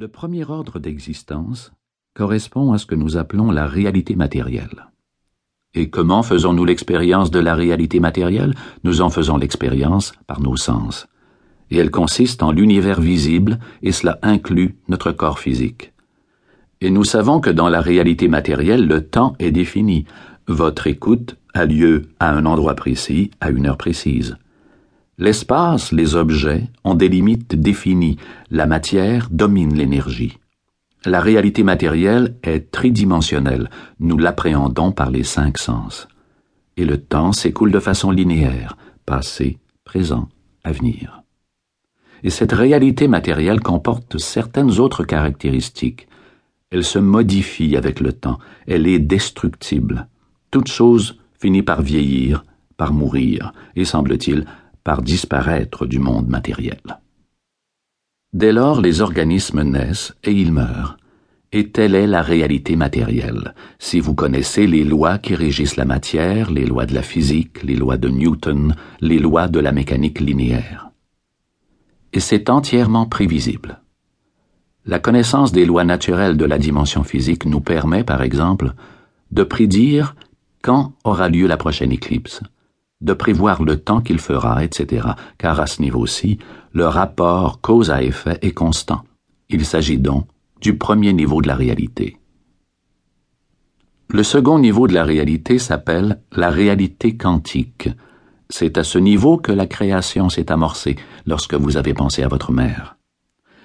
Le premier ordre d'existence correspond à ce que nous appelons la réalité matérielle. Et comment faisons-nous l'expérience de la réalité matérielle? Nous en faisons l'expérience par nos sens. Et elle consiste en l'univers visible, et cela inclut notre corps physique. Et nous savons que dans la réalité matérielle, le temps est défini. Votre écoute a lieu à un endroit précis, à une heure précise. L'espace, les objets, ont des limites définies. La matière domine l'énergie. La réalité matérielle est tridimensionnelle. Nous l'appréhendons par les cinq sens. Et le temps s'écoule de façon linéaire, passé, présent, avenir. Et cette réalité matérielle comporte certaines autres caractéristiques. Elle se modifie avec le temps. Elle est destructible. Toute chose finit par vieillir, par mourir, et semble-t-il, par disparaître du monde matériel. Dès lors, les organismes naissent et ils meurent. Et telle est la réalité matérielle. Si vous connaissez les lois qui régissent la matière, les lois de la physique, les lois de Newton, les lois de la mécanique linéaire. Et c'est entièrement prévisible. La connaissance des lois naturelles de la dimension physique nous permet, par exemple, de prédire quand aura lieu la prochaine éclipse, de prévoir le temps qu'il fera, etc., car à ce niveau-ci, le rapport cause à effet est constant. Il s'agit donc du premier niveau de la réalité. Le second niveau de la réalité s'appelle la réalité quantique. C'est à ce niveau que la création s'est amorcée lorsque vous avez pensé à votre mère.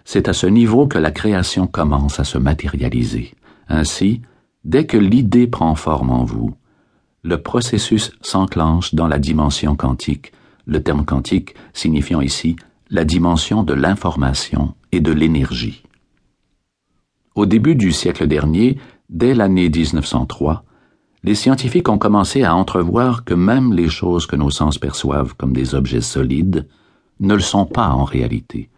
C'est à ce niveau que la création commence à se matérialiser. Ainsi, dès que l'idée prend forme en vous, le processus s'enclenche dans la dimension quantique, le terme quantique signifiant ici la dimension de l'information et de l'énergie. Au début du siècle dernier, dès l'année 1903, les scientifiques ont commencé à entrevoir que même les choses que nos sens perçoivent comme des objets solides ne le sont pas en réalité,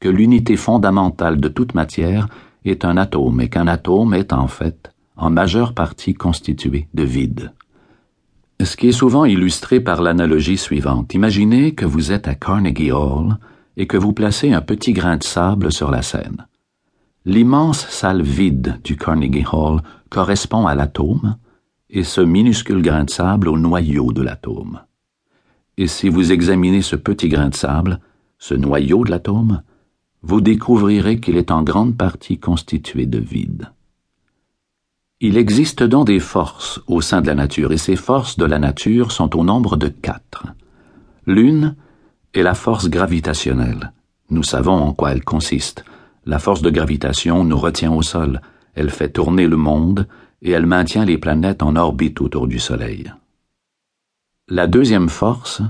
que l'unité fondamentale de toute matière est un atome et qu'un atome est en fait en majeure partie constitué de vide ce qui est souvent illustré par l'analogie suivante. Imaginez que vous êtes à Carnegie Hall et que vous placez un petit grain de sable sur la scène. L'immense salle vide du Carnegie Hall correspond à l'atome et ce minuscule grain de sable au noyau de l'atome. Et si vous examinez ce petit grain de sable, ce noyau de l'atome, vous découvrirez qu'il est en grande partie constitué de vide. Il existe donc des forces au sein de la nature, et ces forces de la nature sont au nombre de quatre. L'une est la force gravitationnelle. Nous savons en quoi elle consiste. La force de gravitation nous retient au sol, elle fait tourner le monde, et elle maintient les planètes en orbite autour du Soleil. La deuxième force,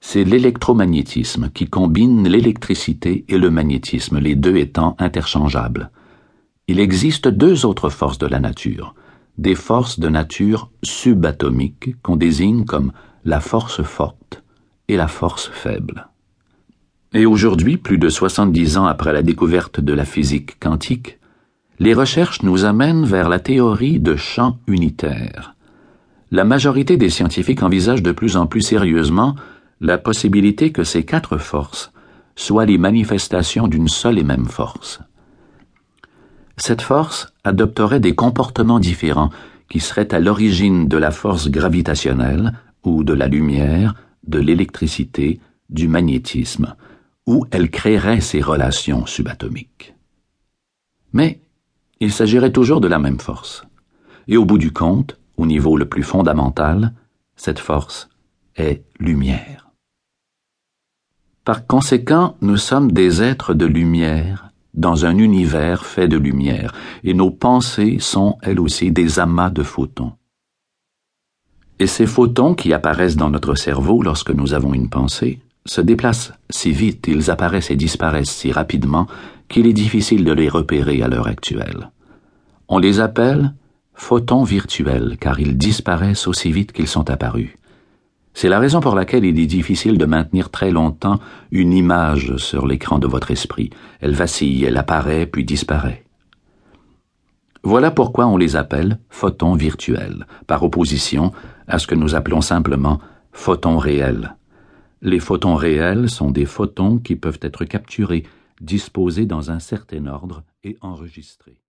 c'est l'électromagnétisme qui combine l'électricité et le magnétisme, les deux étant interchangeables. Il existe deux autres forces de la nature, des forces de nature subatomique qu'on désigne comme la force forte et la force faible. Et aujourd'hui, plus de 70 ans après la découverte de la physique quantique, les recherches nous amènent vers la théorie de champ unitaire. La majorité des scientifiques envisagent de plus en plus sérieusement la possibilité que ces quatre forces soient les manifestations d'une seule et même force cette force adopterait des comportements différents qui seraient à l'origine de la force gravitationnelle ou de la lumière, de l'électricité, du magnétisme, ou elle créerait ces relations subatomiques. Mais il s'agirait toujours de la même force. Et au bout du compte, au niveau le plus fondamental, cette force est lumière. Par conséquent, nous sommes des êtres de lumière dans un univers fait de lumière, et nos pensées sont, elles aussi, des amas de photons. Et ces photons qui apparaissent dans notre cerveau lorsque nous avons une pensée se déplacent si vite, ils apparaissent et disparaissent si rapidement qu'il est difficile de les repérer à l'heure actuelle. On les appelle photons virtuels car ils disparaissent aussi vite qu'ils sont apparus. C'est la raison pour laquelle il est difficile de maintenir très longtemps une image sur l'écran de votre esprit. Elle vacille, elle apparaît, puis disparaît. Voilà pourquoi on les appelle photons virtuels, par opposition à ce que nous appelons simplement photons réels. Les photons réels sont des photons qui peuvent être capturés, disposés dans un certain ordre et enregistrés.